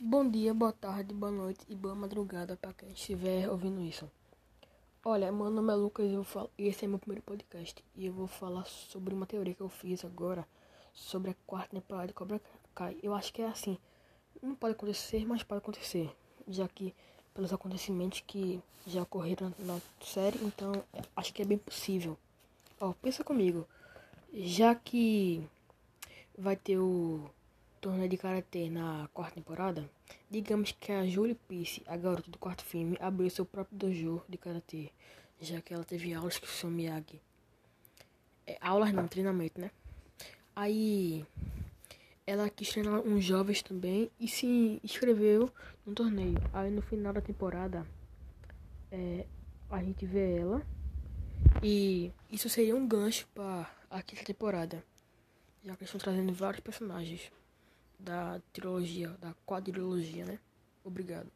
Bom dia, boa tarde, boa noite e boa madrugada para quem estiver ouvindo isso. Olha, meu nome é Lucas e, eu falo, e esse é meu primeiro podcast. E eu vou falar sobre uma teoria que eu fiz agora sobre a quarta temporada de Cobra Kai. Eu acho que é assim. Não pode acontecer, mas pode acontecer. Já que pelos acontecimentos que já ocorreram na série, então acho que é bem possível. Ó, pensa comigo. Já que vai ter o torneio de karatê na quarta temporada, digamos que a Julie Peace, a garota do quarto filme, abriu seu próprio dojo de karatê, já que ela teve aulas com o seu Miyagi. É, aulas não, treinamento, né? Aí ela quis treinar uns jovens também e se inscreveu no torneio. Aí no final da temporada é, a gente vê ela e isso seria um gancho para a quinta temporada, já que estão trazendo vários personagens da trilogia, da quadrilogia, né? Obrigado.